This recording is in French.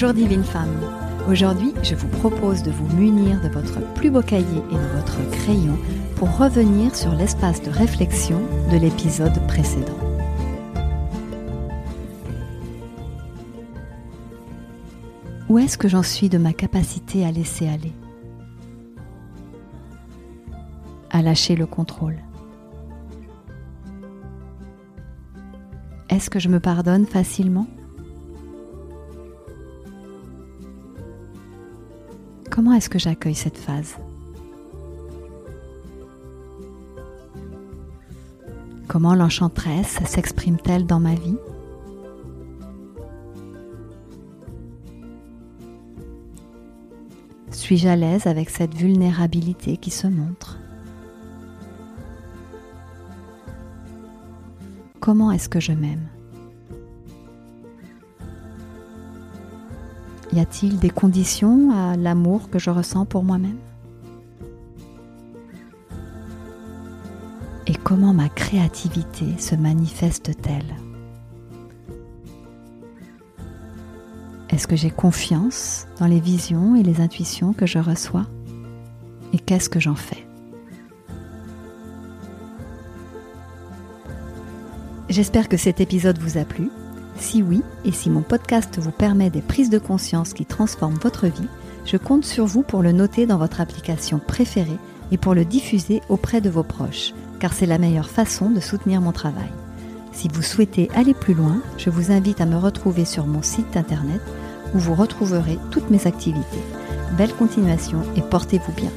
Bonjour divine. Aujourd'hui, je vous propose de vous munir de votre plus beau cahier et de votre crayon pour revenir sur l'espace de réflexion de l'épisode précédent. Où est-ce que j'en suis de ma capacité à laisser aller? À lâcher le contrôle Est-ce que je me pardonne facilement? Comment est-ce que j'accueille cette phase Comment l'enchanteresse s'exprime-t-elle dans ma vie Suis-je à l'aise avec cette vulnérabilité qui se montre Comment est-ce que je m'aime Y a-t-il des conditions à l'amour que je ressens pour moi-même? Et comment ma créativité se manifeste-t-elle? Est-ce que j'ai confiance dans les visions et les intuitions que je reçois? Et qu'est-ce que j'en fais? J'espère que cet épisode vous a plu. Si oui, et si mon podcast vous permet des prises de conscience qui transforment votre vie, je compte sur vous pour le noter dans votre application préférée et pour le diffuser auprès de vos proches, car c'est la meilleure façon de soutenir mon travail. Si vous souhaitez aller plus loin, je vous invite à me retrouver sur mon site internet où vous retrouverez toutes mes activités. Belle continuation et portez-vous bien.